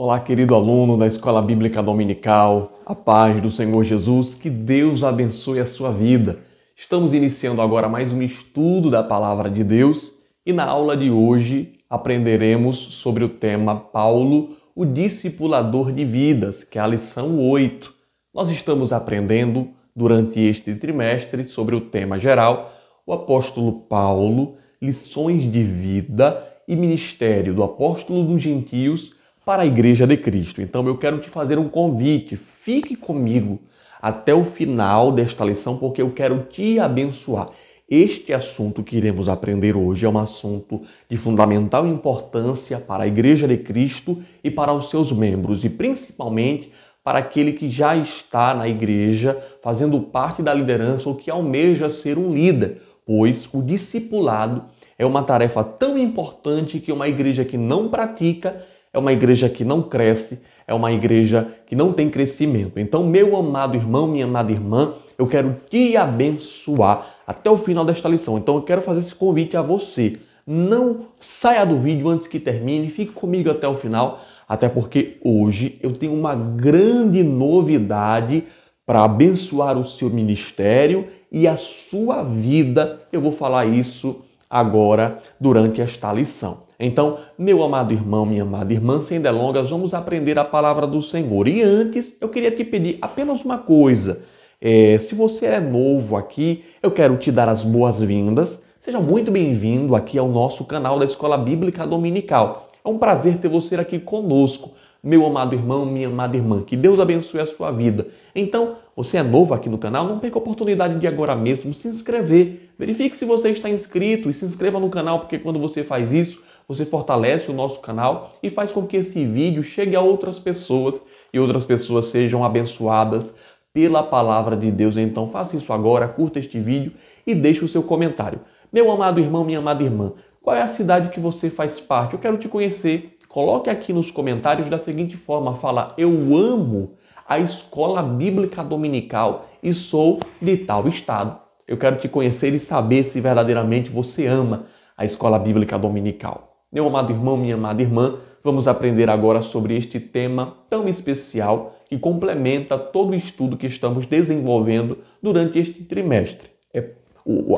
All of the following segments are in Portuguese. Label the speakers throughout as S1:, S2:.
S1: Olá, querido aluno da Escola Bíblica Dominical, a paz do Senhor Jesus, que Deus abençoe a sua vida. Estamos iniciando agora mais um estudo da Palavra de Deus e na aula de hoje aprenderemos sobre o tema Paulo, o discipulador de vidas, que é a lição 8. Nós estamos aprendendo durante este trimestre sobre o tema geral, o apóstolo Paulo, lições de vida e ministério do apóstolo dos gentios para a Igreja de Cristo. Então eu quero te fazer um convite, fique comigo até o final desta lição, porque eu quero te abençoar. Este assunto que iremos aprender hoje é um assunto de fundamental importância para a Igreja de Cristo e para os seus membros, e principalmente para aquele que já está na igreja, fazendo parte da liderança ou que almeja ser um líder, pois o discipulado é uma tarefa tão importante que uma igreja que não pratica é uma igreja que não cresce, é uma igreja que não tem crescimento. Então, meu amado irmão, minha amada irmã, eu quero te abençoar até o final desta lição. Então, eu quero fazer esse convite a você. Não saia do vídeo antes que termine, fique comigo até o final, até porque hoje eu tenho uma grande novidade para abençoar o seu ministério e a sua vida. Eu vou falar isso agora durante esta lição. Então, meu amado irmão, minha amada irmã, sem delongas, vamos aprender a palavra do Senhor. E antes, eu queria te pedir apenas uma coisa. É, se você é novo aqui, eu quero te dar as boas-vindas. Seja muito bem-vindo aqui ao nosso canal da Escola Bíblica Dominical. É um prazer ter você aqui conosco, meu amado irmão, minha amada irmã. Que Deus abençoe a sua vida. Então, você é novo aqui no canal, não perca a oportunidade de agora mesmo se inscrever. Verifique se você está inscrito e se inscreva no canal, porque quando você faz isso, você fortalece o nosso canal e faz com que esse vídeo chegue a outras pessoas e outras pessoas sejam abençoadas pela palavra de Deus. Então faça isso agora, curta este vídeo e deixe o seu comentário. Meu amado irmão, minha amada irmã, qual é a cidade que você faz parte? Eu quero te conhecer. Coloque aqui nos comentários da seguinte forma: fala, eu amo a escola bíblica dominical e sou de tal estado. Eu quero te conhecer e saber se verdadeiramente você ama a escola bíblica dominical. Meu amado irmão, minha amada irmã, vamos aprender agora sobre este tema tão especial que complementa todo o estudo que estamos desenvolvendo durante este trimestre. É,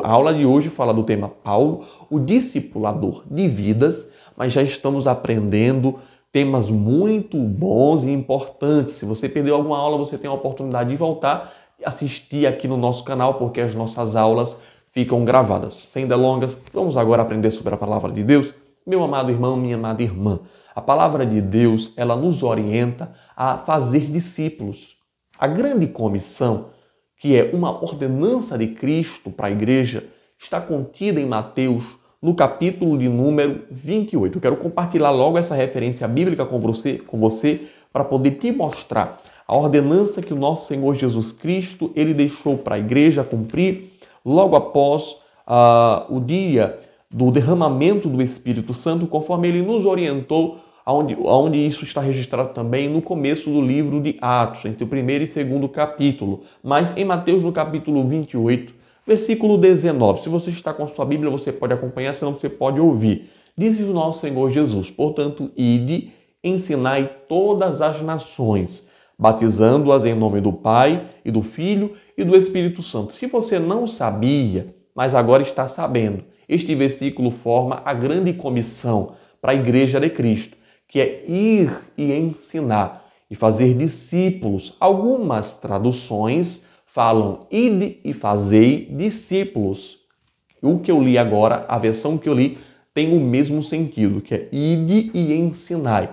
S1: a aula de hoje fala do tema Paulo, o discipulador de vidas, mas já estamos aprendendo temas muito bons e importantes. Se você perdeu alguma aula, você tem a oportunidade de voltar e assistir aqui no nosso canal, porque as nossas aulas ficam gravadas. Sem delongas, vamos agora aprender sobre a palavra de Deus. Meu amado irmão, minha amada irmã, a palavra de Deus, ela nos orienta a fazer discípulos. A grande comissão, que é uma ordenança de Cristo para a igreja, está contida em Mateus, no capítulo de número 28. Eu quero compartilhar logo essa referência bíblica com você, com você para poder te mostrar a ordenança que o nosso Senhor Jesus Cristo ele deixou para a igreja cumprir logo após uh, o dia do derramamento do Espírito Santo, conforme ele nos orientou, aonde, aonde isso está registrado também no começo do livro de Atos, entre o primeiro e segundo capítulo. Mas em Mateus, no capítulo 28, versículo 19. Se você está com a sua Bíblia, você pode acompanhar, senão você pode ouvir. Diz o nosso Senhor Jesus: Portanto, ide, ensinai todas as nações, batizando-as em nome do Pai e do Filho e do Espírito Santo. Se você não sabia, mas agora está sabendo, este versículo forma a grande comissão para a igreja de Cristo, que é ir e ensinar e fazer discípulos. Algumas traduções falam ide e fazei discípulos. O que eu li agora, a versão que eu li, tem o mesmo sentido, que é ide e ensinai.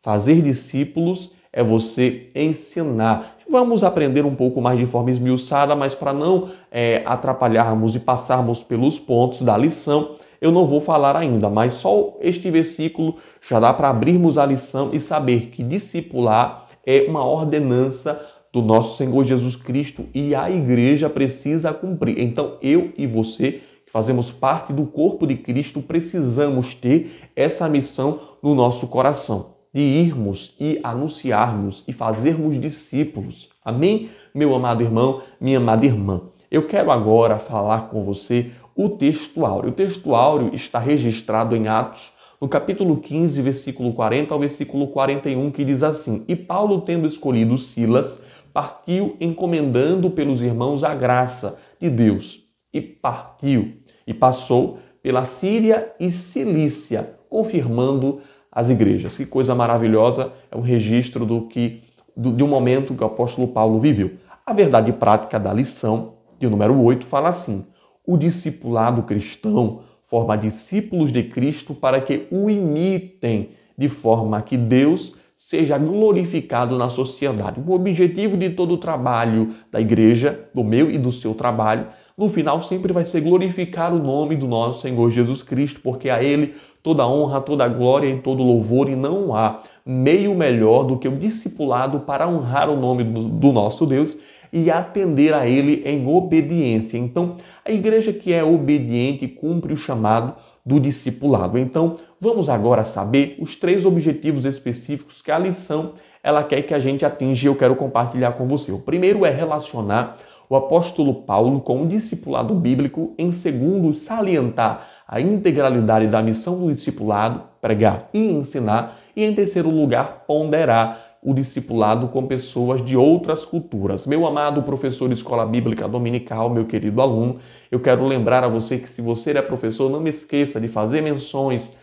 S1: Fazer discípulos é você ensinar. Vamos aprender um pouco mais de forma esmiuçada, mas para não é, atrapalharmos e passarmos pelos pontos da lição, eu não vou falar ainda, mas só este versículo já dá para abrirmos a lição e saber que discipular é uma ordenança do nosso Senhor Jesus Cristo e a igreja precisa cumprir. Então, eu e você, que fazemos parte do corpo de Cristo, precisamos ter essa missão no nosso coração de irmos e anunciarmos e fazermos discípulos. Amém? Meu amado irmão, minha amada irmã. Eu quero agora falar com você o texto áureo. O texto áureo está registrado em Atos, no capítulo 15, versículo 40 ao versículo 41, que diz assim: E Paulo, tendo escolhido Silas, partiu encomendando pelos irmãos a graça de Deus. E partiu e passou pela Síria e Cilícia, confirmando as igrejas. Que coisa maravilhosa, é um registro do que do, de um momento que o apóstolo Paulo viveu. A verdade prática da lição, de número 8, fala assim: o discipulado cristão forma discípulos de Cristo para que o imitem, de forma que Deus seja glorificado na sociedade. O objetivo de todo o trabalho da igreja, do meu e do seu trabalho, no final sempre vai ser glorificar o nome do nosso Senhor Jesus Cristo, porque a Ele toda honra, toda glória e todo louvor, e não há meio melhor do que o discipulado para honrar o nome do nosso Deus e atender a Ele em obediência. Então, a igreja que é obediente cumpre o chamado do discipulado. Então, vamos agora saber os três objetivos específicos que a lição ela quer que a gente atinja e eu quero compartilhar com você. O primeiro é relacionar o apóstolo Paulo com o discipulado bíblico, em segundo, salientar a integralidade da missão do discipulado, pregar e ensinar, e em terceiro lugar, ponderar o discipulado com pessoas de outras culturas. Meu amado professor de escola bíblica dominical, meu querido aluno, eu quero lembrar a você que se você é professor, não me esqueça de fazer menções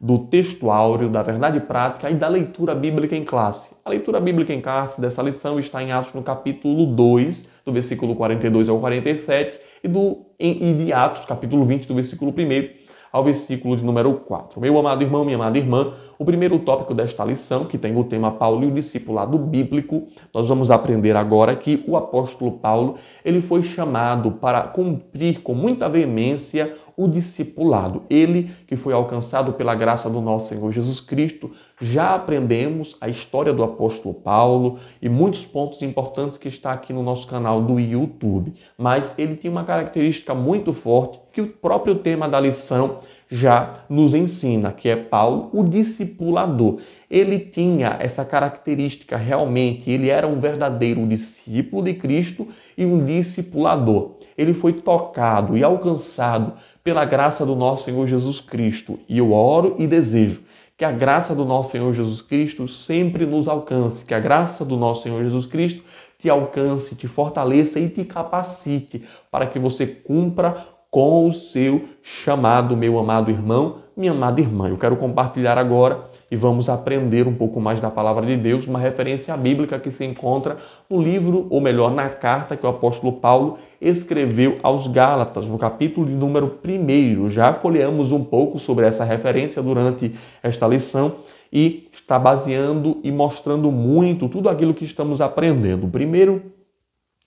S1: do texto áureo, da verdade prática e da leitura bíblica em classe. A leitura bíblica em classe dessa lição está em Atos no capítulo 2, do versículo 42 ao 47, e, do, e de Atos, capítulo 20, do versículo 1 ao versículo de número 4. Meu amado irmão, minha amada irmã, o primeiro tópico desta lição, que tem o tema Paulo e o discipulado bíblico, nós vamos aprender agora que o apóstolo Paulo, ele foi chamado para cumprir com muita veemência o discipulado. Ele que foi alcançado pela graça do nosso Senhor Jesus Cristo. Já aprendemos a história do apóstolo Paulo e muitos pontos importantes que está aqui no nosso canal do YouTube. Mas ele tinha uma característica muito forte que o próprio tema da lição já nos ensina, que é Paulo, o discipulador. Ele tinha essa característica realmente, ele era um verdadeiro discípulo de Cristo e um discipulador. Ele foi tocado e alcançado pela graça do nosso Senhor Jesus Cristo. E eu oro e desejo que a graça do nosso Senhor Jesus Cristo sempre nos alcance, que a graça do nosso Senhor Jesus Cristo te alcance, te fortaleça e te capacite para que você cumpra com o seu chamado, meu amado irmão, minha amada irmã. Eu quero compartilhar agora e vamos aprender um pouco mais da palavra de Deus, uma referência bíblica que se encontra no livro, ou melhor, na carta que o apóstolo Paulo escreveu aos Gálatas, no capítulo de número 1. Já folheamos um pouco sobre essa referência durante esta lição e está baseando e mostrando muito tudo aquilo que estamos aprendendo. O primeiro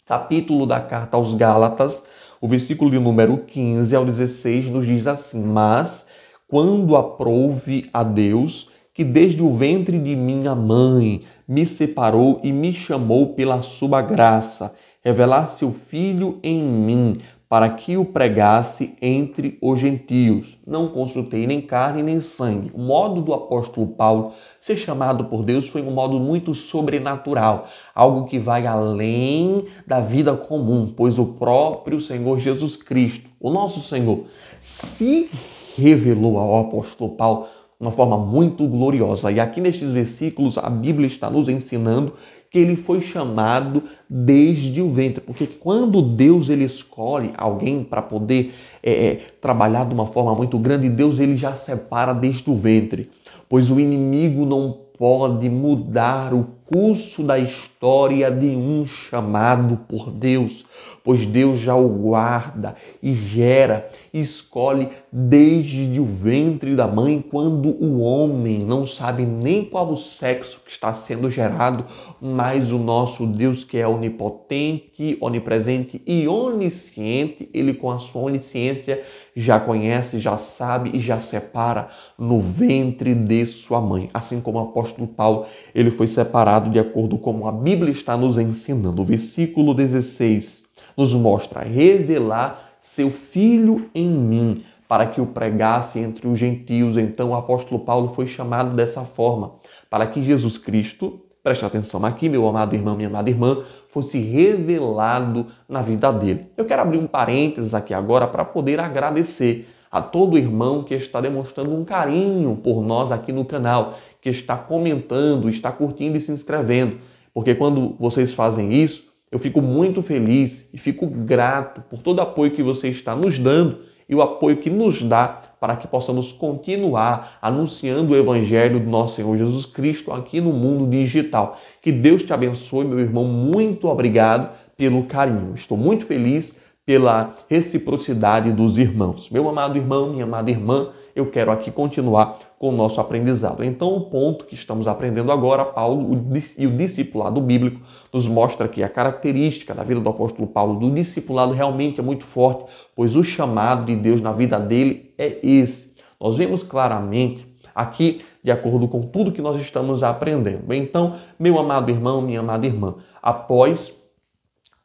S1: capítulo da carta aos Gálatas, o versículo de número 15 ao 16 nos diz assim: Mas quando aprouve a Deus, que desde o ventre de minha mãe me separou e me chamou pela sua graça, revelar seu Filho em mim, para que o pregasse entre os gentios. Não consultei nem carne nem sangue. O modo do apóstolo Paulo ser chamado por Deus foi um modo muito sobrenatural, algo que vai além da vida comum, pois o próprio Senhor Jesus Cristo, o nosso Senhor, se revelou ao apóstolo Paulo uma forma muito gloriosa. E aqui nestes versículos a Bíblia está nos ensinando que ele foi chamado desde o ventre, porque quando Deus ele escolhe alguém para poder é, é, trabalhar de uma forma muito grande, Deus ele já separa desde o ventre, pois o inimigo não pode mudar o curso da história de um chamado por Deus, pois Deus já o guarda e gera, e escolhe desde o ventre da mãe, quando o homem não sabe nem qual o sexo que está sendo gerado, mas o nosso Deus que é onipotente, onipresente e onisciente, ele com a sua onisciência já conhece, já sabe e já separa no ventre de sua mãe. Assim como o apóstolo Paulo, ele foi separado de acordo com a Bíblia está nos ensinando. O versículo 16 nos mostra revelar seu filho em mim para que o pregasse entre os gentios. Então o apóstolo Paulo foi chamado dessa forma, para que Jesus Cristo, preste atenção aqui, meu amado irmão, minha amada irmã, fosse revelado na vida dele. Eu quero abrir um parênteses aqui agora para poder agradecer a todo irmão que está demonstrando um carinho por nós aqui no canal, que está comentando, está curtindo e se inscrevendo. Porque quando vocês fazem isso, eu fico muito feliz e fico grato por todo o apoio que você está nos dando e o apoio que nos dá para que possamos continuar anunciando o Evangelho do nosso Senhor Jesus Cristo aqui no mundo digital. Que Deus te abençoe, meu irmão. Muito obrigado pelo carinho. Estou muito feliz pela reciprocidade dos irmãos. Meu amado irmão, minha amada irmã, eu quero aqui continuar com o nosso aprendizado. Então, o ponto que estamos aprendendo agora, Paulo e o discipulado bíblico nos mostra que a característica da vida do apóstolo Paulo, do discipulado, realmente é muito forte, pois o chamado de Deus na vida dele é esse. Nós vemos claramente aqui, de acordo com tudo que nós estamos aprendendo. Então, meu amado irmão, minha amada irmã, após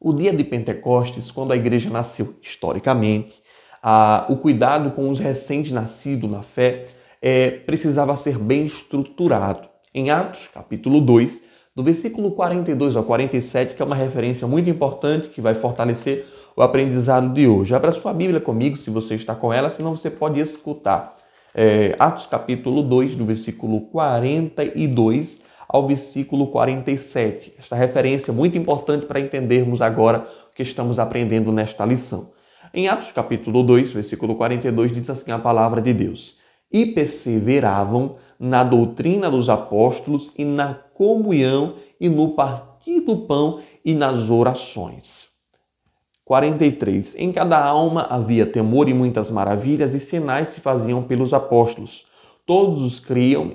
S1: o dia de Pentecostes, quando a igreja nasceu historicamente, a, o cuidado com os recém-nascidos na fé é, precisava ser bem estruturado. Em Atos, capítulo 2, do versículo 42 ao 47, que é uma referência muito importante que vai fortalecer o aprendizado de hoje. Abra sua Bíblia comigo, se você está com ela, senão você pode escutar. É, Atos capítulo 2, do versículo 42 ao versículo 47. Esta referência é muito importante para entendermos agora o que estamos aprendendo nesta lição. Em Atos capítulo 2, versículo 42, diz assim a palavra de Deus: E perseveravam na doutrina dos apóstolos e na comunhão e no partir do pão e nas orações. 43. Em cada alma havia temor e muitas maravilhas e sinais se faziam pelos apóstolos. Todos os criam,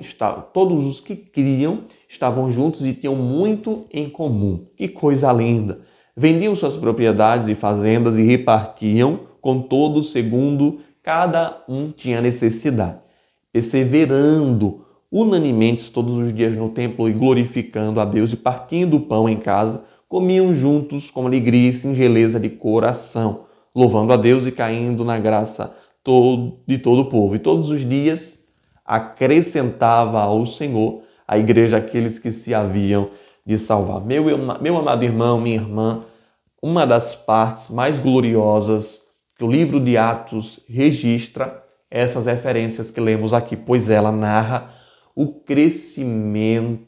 S1: todos os que criam estavam juntos e tinham muito em comum. Que coisa linda! Vendiam suas propriedades e fazendas e repartiam com todos segundo cada um tinha necessidade, perseverando unanimemente todos os dias no templo e glorificando a Deus e partindo o pão em casa, comiam juntos com alegria e singeleza de coração, louvando a Deus e caindo na graça de todo o povo. E todos os dias acrescentava ao Senhor a igreja aqueles que se haviam de salvar. Meu, meu amado irmão, minha irmã, uma das partes mais gloriosas que o livro de Atos registra essas referências que lemos aqui, pois ela narra o crescimento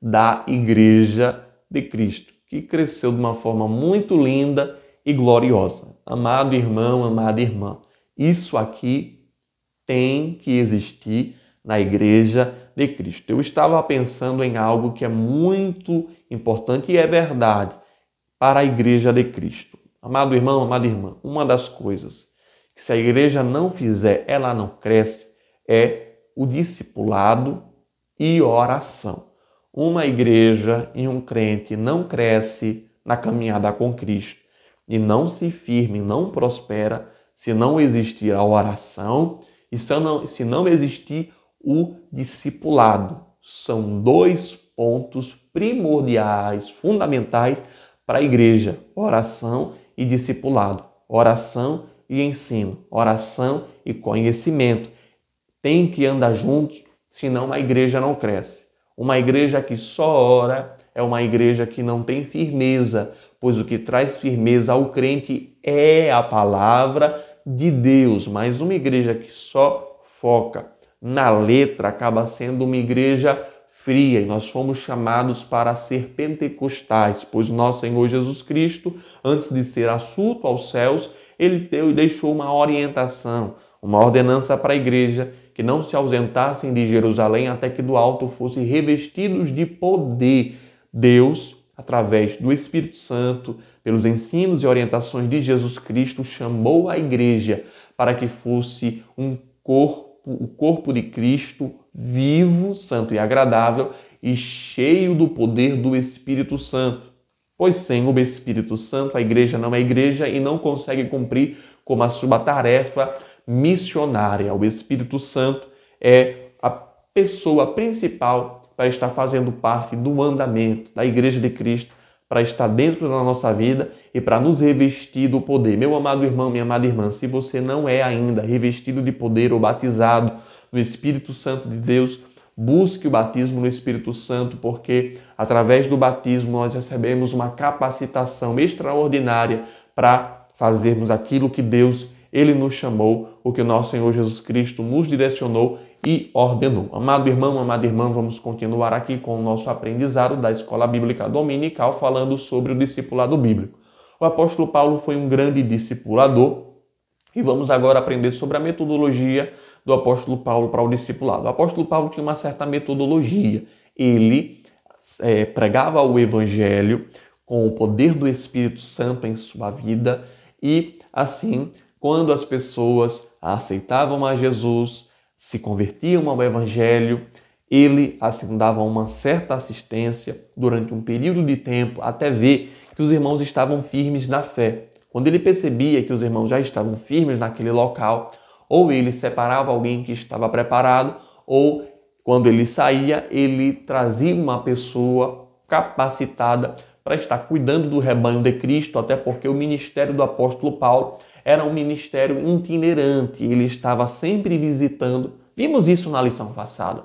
S1: da Igreja de Cristo, que cresceu de uma forma muito linda e gloriosa. Amado irmão, amada irmã, isso aqui tem que existir na Igreja de Cristo. Eu estava pensando em algo que é muito importante e é verdade para a Igreja de Cristo. Amado irmão, amada irmã, uma das coisas que se a igreja não fizer, ela não cresce, é o discipulado e oração. Uma igreja e um crente não cresce na caminhada com Cristo e não se firme, não prospera se não existir a oração e se não, se não existir o discipulado. São dois pontos primordiais, fundamentais para a igreja: oração e discipulado, oração e ensino, oração e conhecimento. Tem que andar juntos, senão a igreja não cresce. Uma igreja que só ora é uma igreja que não tem firmeza, pois o que traz firmeza ao crente é a palavra de Deus. Mas uma igreja que só foca na letra acaba sendo uma igreja fria e nós fomos chamados para ser pentecostais, pois o nosso Senhor Jesus Cristo, antes de ser assunto aos céus, ele deu e deixou uma orientação, uma ordenança para a igreja que não se ausentassem de Jerusalém até que do alto fossem revestidos de poder. Deus, através do Espírito Santo, pelos ensinos e orientações de Jesus Cristo, chamou a igreja para que fosse um corpo o corpo de Cristo vivo, santo e agradável e cheio do poder do Espírito Santo. Pois sem o Espírito Santo a igreja não é igreja e não consegue cumprir como a sua tarefa missionária. O Espírito Santo é a pessoa principal para estar fazendo parte do andamento da igreja de Cristo para estar dentro da nossa vida e para nos revestir do poder. Meu amado irmão, minha amada irmã, se você não é ainda revestido de poder ou batizado no Espírito Santo de Deus, busque o batismo no Espírito Santo, porque através do batismo nós recebemos uma capacitação extraordinária para fazermos aquilo que Deus ele nos chamou, o que o nosso Senhor Jesus Cristo nos direcionou e ordenou. Amado irmão, amada irmã, vamos continuar aqui com o nosso aprendizado da Escola Bíblica Dominical falando sobre o discipulado bíblico. O apóstolo Paulo foi um grande discipulador e vamos agora aprender sobre a metodologia do apóstolo Paulo para o discipulado. O apóstolo Paulo tinha uma certa metodologia. Ele é, pregava o evangelho com o poder do Espírito Santo em sua vida e assim quando as pessoas aceitavam a Jesus, se convertiam ao Evangelho, ele assim dava uma certa assistência durante um período de tempo até ver que os irmãos estavam firmes na fé. Quando ele percebia que os irmãos já estavam firmes naquele local, ou ele separava alguém que estava preparado, ou quando ele saía, ele trazia uma pessoa capacitada para estar cuidando do rebanho de Cristo, até porque o ministério do apóstolo Paulo era um ministério itinerante, ele estava sempre visitando. Vimos isso na lição passada.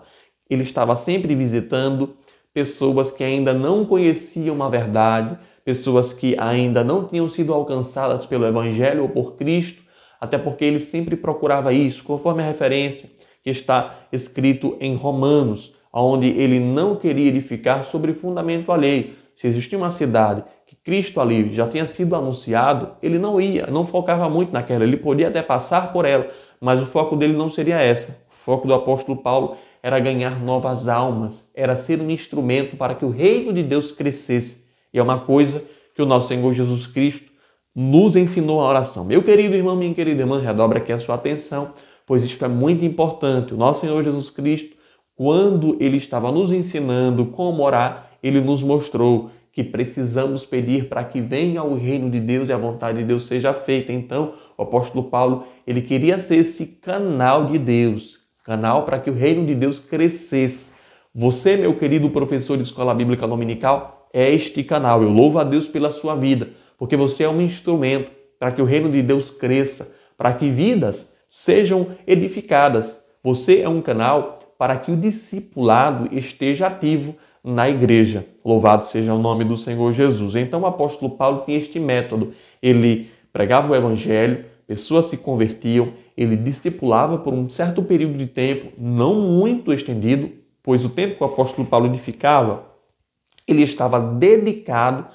S1: Ele estava sempre visitando pessoas que ainda não conheciam a verdade, pessoas que ainda não tinham sido alcançadas pelo Evangelho ou por Cristo, até porque ele sempre procurava isso, conforme a referência que está escrito em Romanos, onde ele não queria edificar sobre fundamento alheio. Se existia uma cidade Cristo ali já tinha sido anunciado, ele não ia, não focava muito naquela, ele podia até passar por ela, mas o foco dele não seria essa. O foco do apóstolo Paulo era ganhar novas almas, era ser um instrumento para que o reino de Deus crescesse. E é uma coisa que o nosso Senhor Jesus Cristo nos ensinou a oração. Meu querido irmão, minha querida irmã, redobra aqui a sua atenção, pois isto é muito importante. O nosso Senhor Jesus Cristo, quando ele estava nos ensinando como orar, ele nos mostrou que precisamos pedir para que venha o reino de Deus e a vontade de Deus seja feita. Então, o apóstolo Paulo, ele queria ser esse canal de Deus, canal para que o reino de Deus crescesse. Você, meu querido professor de escola bíblica dominical, é este canal. Eu louvo a Deus pela sua vida, porque você é um instrumento para que o reino de Deus cresça, para que vidas sejam edificadas. Você é um canal para que o discipulado esteja ativo na igreja. Louvado seja o nome do Senhor Jesus. Então o apóstolo Paulo tinha este método. Ele pregava o evangelho, pessoas se convertiam, ele discipulava por um certo período de tempo, não muito estendido, pois o tempo que o apóstolo Paulo edificava, ele estava dedicado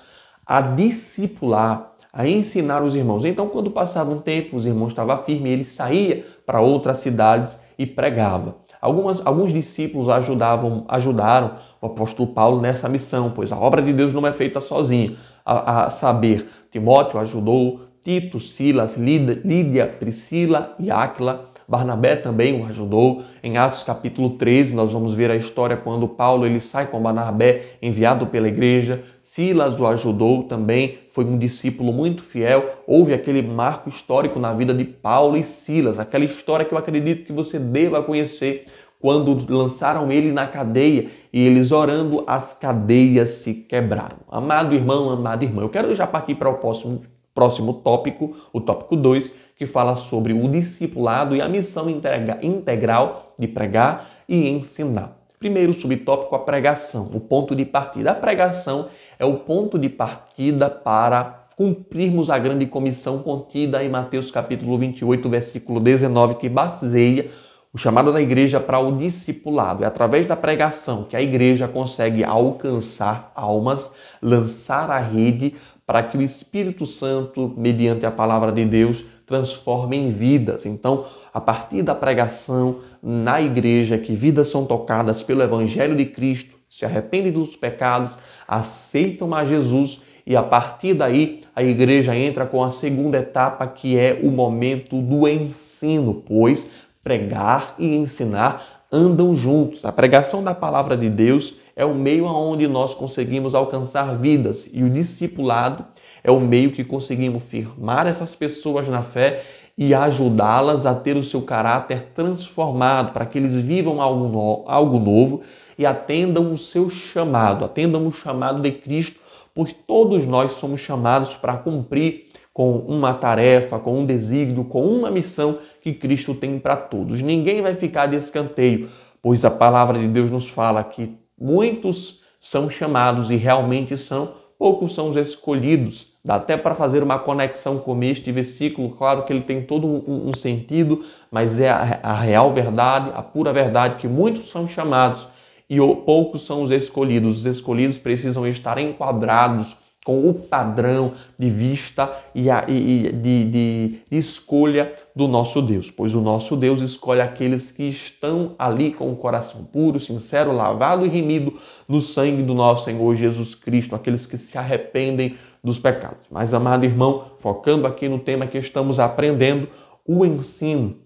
S1: a discipular, a ensinar os irmãos. Então, quando passava um tempo, os irmãos estavam firmes, ele saía para outras cidades e pregava. Algumas, alguns discípulos ajudavam, ajudaram o apóstolo Paulo nessa missão, pois a obra de Deus não é feita sozinha. A, a saber, Timóteo ajudou, Tito, Silas, Lídia, Priscila e Áquila Barnabé também o ajudou. Em Atos capítulo 13, nós vamos ver a história quando Paulo ele sai com Barnabé, enviado pela igreja. Silas o ajudou também, foi um discípulo muito fiel. Houve aquele marco histórico na vida de Paulo e Silas, aquela história que eu acredito que você deva conhecer quando lançaram ele na cadeia e eles orando, as cadeias se quebraram. Amado irmão, amada irmã, eu quero já partir para o próximo, próximo tópico, o tópico 2, que fala sobre o discipulado e a missão integral de pregar e ensinar. Primeiro subtópico, a pregação, o ponto de partida. A pregação é o ponto de partida para cumprirmos a grande comissão contida em Mateus capítulo 28, versículo 19, que baseia o chamado da igreja para o discipulado. É através da pregação que a igreja consegue alcançar almas, lançar a rede para que o Espírito Santo, mediante a palavra de Deus, transforma em vidas. Então, a partir da pregação na igreja, que vidas são tocadas pelo Evangelho de Cristo, se arrependem dos pecados, aceitam a Jesus e a partir daí a igreja entra com a segunda etapa, que é o momento do ensino, pois pregar e ensinar andam juntos. A pregação da palavra de Deus é o meio aonde nós conseguimos alcançar vidas e o discipulado é o meio que conseguimos firmar essas pessoas na fé e ajudá-las a ter o seu caráter transformado, para que eles vivam algo, no, algo novo e atendam o seu chamado, atendam o chamado de Cristo, pois todos nós somos chamados para cumprir com uma tarefa, com um desígnio, com uma missão que Cristo tem para todos. Ninguém vai ficar de escanteio, pois a palavra de Deus nos fala que muitos são chamados e realmente são poucos são os escolhidos. Dá até para fazer uma conexão com este versículo, claro que ele tem todo um, um sentido, mas é a, a real verdade, a pura verdade, que muitos são chamados e poucos são os escolhidos. Os escolhidos precisam estar enquadrados com o padrão de vista e, a, e de, de, escolha do nosso Deus, pois o nosso Deus escolhe aqueles que estão ali com o coração puro, sincero, lavado e remido no sangue do nosso Senhor Jesus Cristo, aqueles que se arrependem dos pecados. Mas, amado irmão, focando aqui no tema que estamos aprendendo, o ensino,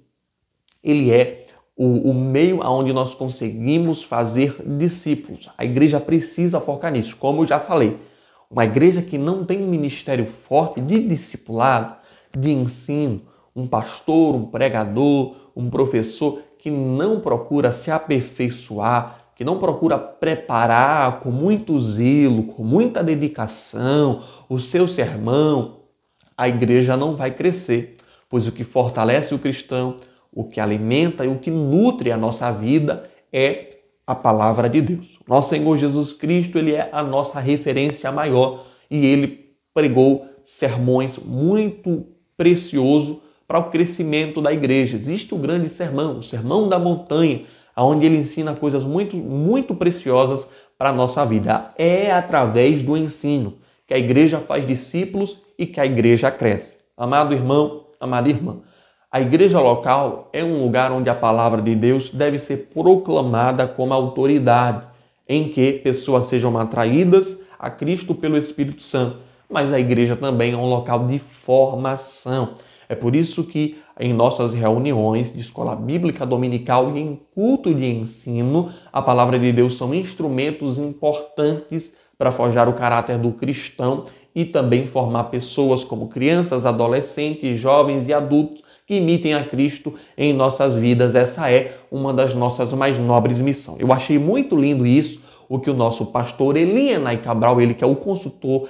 S1: ele é o, o meio aonde nós conseguimos fazer discípulos. A igreja precisa focar nisso, como eu já falei. Uma igreja que não tem um ministério forte de discipulado, de ensino, um pastor, um pregador, um professor que não procura se aperfeiçoar, que não procura preparar com muito zelo, com muita dedicação o seu sermão, a igreja não vai crescer, pois o que fortalece o cristão, o que alimenta e o que nutre a nossa vida é a palavra de Deus. Nosso Senhor Jesus Cristo, ele é a nossa referência maior e ele pregou sermões muito precioso para o crescimento da igreja. Existe o grande sermão, o sermão da montanha, onde ele ensina coisas muito muito preciosas para a nossa vida. É através do ensino que a igreja faz discípulos e que a igreja cresce. Amado irmão, amada irmã, a igreja local é um lugar onde a palavra de Deus deve ser proclamada como autoridade, em que pessoas sejam atraídas a Cristo pelo Espírito Santo. Mas a igreja também é um local de formação. É por isso que em nossas reuniões de escola bíblica dominical e em culto de ensino, a palavra de Deus são instrumentos importantes para forjar o caráter do cristão e também formar pessoas como crianças, adolescentes, jovens e adultos que imitem a Cristo em nossas vidas. Essa é uma das nossas mais nobres missões. Eu achei muito lindo isso, o que o nosso pastor Elianai Cabral, ele que é o consultor,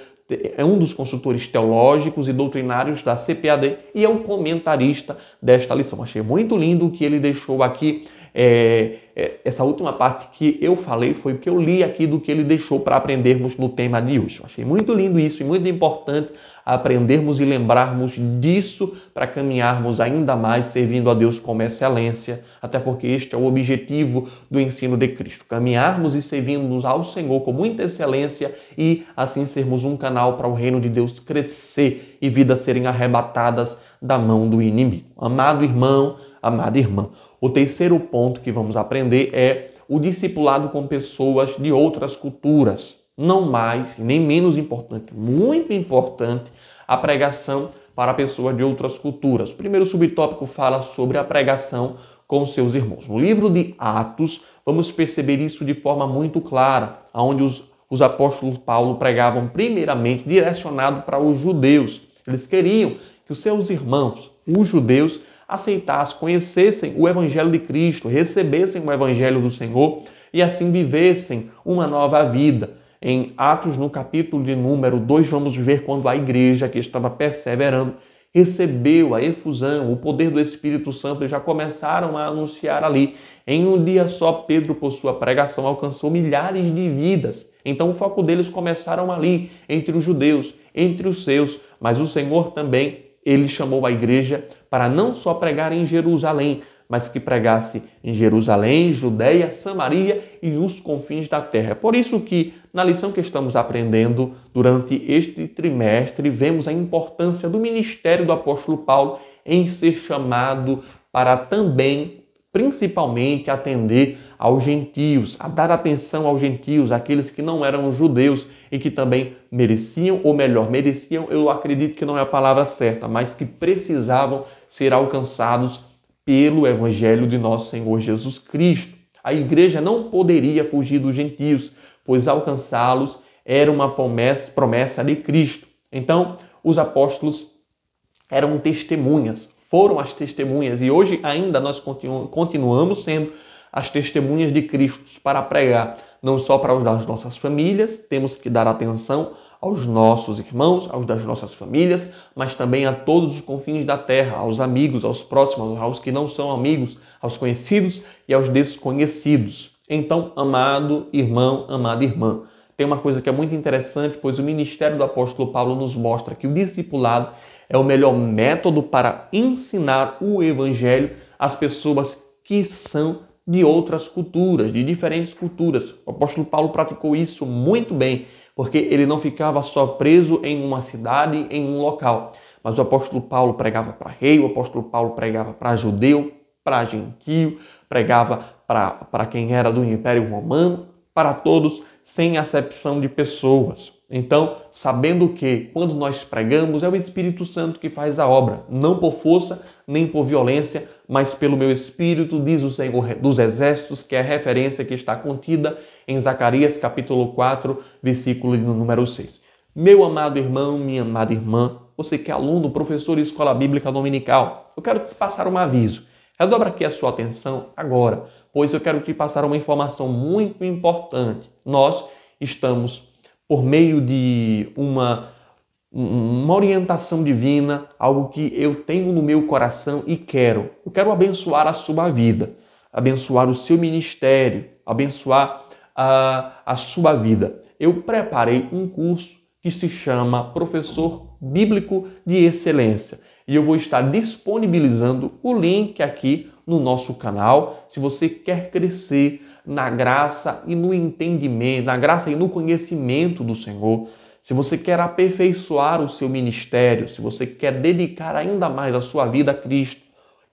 S1: é um dos consultores teológicos e doutrinários da CPAD e é o comentarista desta lição. Achei muito lindo o que ele deixou aqui é, é, essa última parte que eu falei foi o que eu li aqui do que ele deixou para aprendermos no tema de hoje. Eu achei muito lindo isso e muito importante aprendermos e lembrarmos disso para caminharmos ainda mais servindo a Deus como excelência, até porque este é o objetivo do ensino de Cristo: caminharmos e servirmos ao Senhor com muita excelência e assim sermos um canal para o reino de Deus crescer e vidas serem arrebatadas da mão do inimigo. Amado irmão, amada irmã, o terceiro ponto que vamos aprender é o discipulado com pessoas de outras culturas. Não mais, nem menos importante, muito importante, a pregação para pessoas de outras culturas. O primeiro subtópico fala sobre a pregação com seus irmãos. No livro de Atos, vamos perceber isso de forma muito clara, onde os, os apóstolos Paulo pregavam primeiramente direcionado para os judeus. Eles queriam que os seus irmãos, os judeus, aceitassem, conhecessem o Evangelho de Cristo, recebessem o Evangelho do Senhor e assim vivessem uma nova vida. Em Atos, no capítulo de número 2, vamos ver quando a igreja que estava perseverando recebeu a efusão, o poder do Espírito Santo e já começaram a anunciar ali. Em um dia só, Pedro, por sua pregação, alcançou milhares de vidas. Então, o foco deles começaram ali, entre os judeus, entre os seus, mas o Senhor também ele chamou a igreja para não só pregar em Jerusalém, mas que pregasse em Jerusalém, Judeia, Samaria e os confins da terra. Por isso que na lição que estamos aprendendo durante este trimestre, vemos a importância do ministério do apóstolo Paulo em ser chamado para também principalmente atender aos gentios, a dar atenção aos gentios, aqueles que não eram judeus e que também mereciam, ou melhor, mereciam, eu acredito que não é a palavra certa, mas que precisavam ser alcançados pelo evangelho de nosso Senhor Jesus Cristo. A igreja não poderia fugir dos gentios, pois alcançá-los era uma promessa, promessa de Cristo. Então, os apóstolos eram testemunhas, foram as testemunhas e hoje ainda nós continu continuamos sendo as testemunhas de Cristo para pregar, não só para os nossas famílias, temos que dar atenção aos nossos irmãos, aos das nossas famílias, mas também a todos os confins da terra, aos amigos, aos próximos, aos que não são amigos, aos conhecidos e aos desconhecidos. Então, amado irmão, amada irmã, tem uma coisa que é muito interessante, pois o ministério do apóstolo Paulo nos mostra que o discipulado é o melhor método para ensinar o evangelho às pessoas que são de outras culturas, de diferentes culturas. O apóstolo Paulo praticou isso muito bem, porque ele não ficava só preso em uma cidade, em um local. Mas o apóstolo Paulo pregava para rei, o apóstolo Paulo pregava para judeu, para gentio, pregava para quem era do Império Romano, para todos, sem acepção de pessoas. Então, sabendo que quando nós pregamos é o Espírito Santo que faz a obra, não por força nem por violência, mas pelo meu Espírito, diz o Senhor dos Exércitos, que é a referência que está contida em Zacarias capítulo 4, versículo número 6. Meu amado irmão, minha amada irmã, você que é aluno, professor de escola bíblica dominical, eu quero te passar um aviso. Redobra aqui a sua atenção agora, pois eu quero te passar uma informação muito importante. Nós estamos, por meio de uma, uma orientação divina, algo que eu tenho no meu coração e quero. Eu quero abençoar a sua vida, abençoar o seu ministério, abençoar a, a sua vida. Eu preparei um curso que se chama Professor Bíblico de Excelência e eu vou estar disponibilizando o link aqui no nosso canal. Se você quer crescer na graça e no entendimento, na graça e no conhecimento do Senhor, se você quer aperfeiçoar o seu ministério, se você quer dedicar ainda mais a sua vida a Cristo,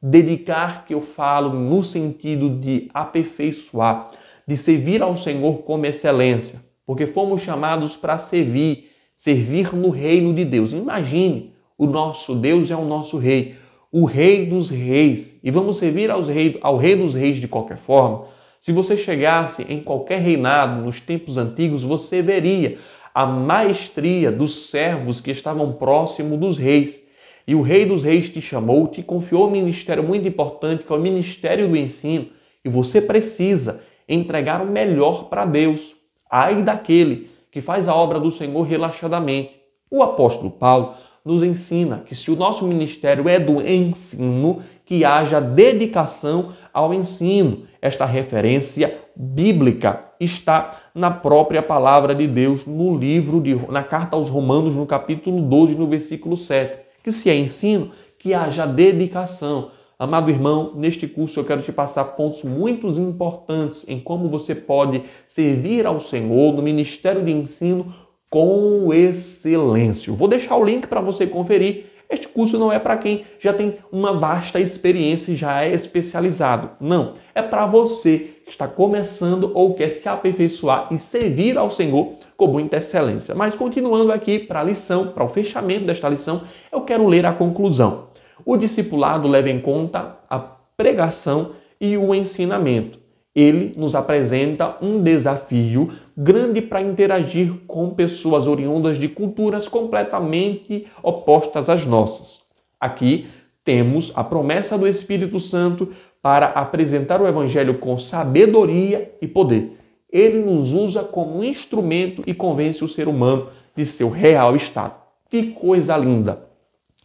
S1: dedicar que eu falo no sentido de aperfeiçoar, de servir ao Senhor como excelência, porque fomos chamados para servir, servir no reino de Deus. Imagine o nosso Deus é o nosso Rei, o Rei dos Reis, e vamos servir aos rei, ao Rei dos Reis de qualquer forma. Se você chegasse em qualquer reinado nos tempos antigos, você veria a maestria dos servos que estavam próximo dos reis. E o Rei dos Reis te chamou, te confiou um ministério muito importante, que é o ministério do ensino, e você precisa entregar o melhor para Deus. Ai daquele que faz a obra do Senhor relaxadamente. O apóstolo Paulo nos ensina que se o nosso ministério é do ensino, que haja dedicação ao ensino. Esta referência bíblica está na própria palavra de Deus, no livro de na carta aos Romanos, no capítulo 12, no versículo 7. Que se é ensino, que haja dedicação. Amado irmão, neste curso eu quero te passar pontos muito importantes em como você pode servir ao Senhor no ministério de ensino com excelência. Vou deixar o link para você conferir. Este curso não é para quem já tem uma vasta experiência e já é especializado. Não, é para você que está começando ou quer se aperfeiçoar e servir ao Senhor com muita excelência. Mas continuando aqui para a lição, para o fechamento desta lição, eu quero ler a conclusão. O discipulado leva em conta a pregação e o ensinamento ele nos apresenta um desafio grande para interagir com pessoas oriundas de culturas completamente opostas às nossas. Aqui temos a promessa do Espírito Santo para apresentar o Evangelho com sabedoria e poder. Ele nos usa como um instrumento e convence o ser humano de seu real estado. Que coisa linda!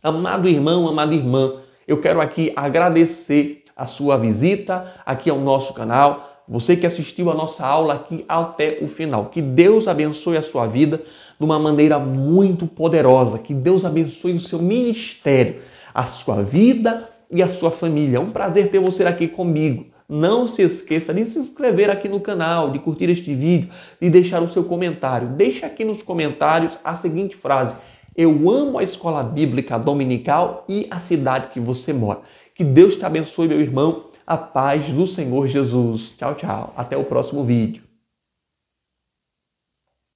S1: Amado irmão, amada irmã, eu quero aqui agradecer a sua visita aqui ao nosso canal, você que assistiu a nossa aula aqui até o final. Que Deus abençoe a sua vida de uma maneira muito poderosa. Que Deus abençoe o seu ministério, a sua vida e a sua família. É um prazer ter você aqui comigo. Não se esqueça de se inscrever aqui no canal, de curtir este vídeo e deixar o seu comentário. Deixe aqui nos comentários a seguinte frase: Eu amo a escola bíblica dominical e a cidade que você mora. Que Deus te abençoe, meu irmão. A paz do Senhor Jesus. Tchau, tchau. Até o próximo vídeo.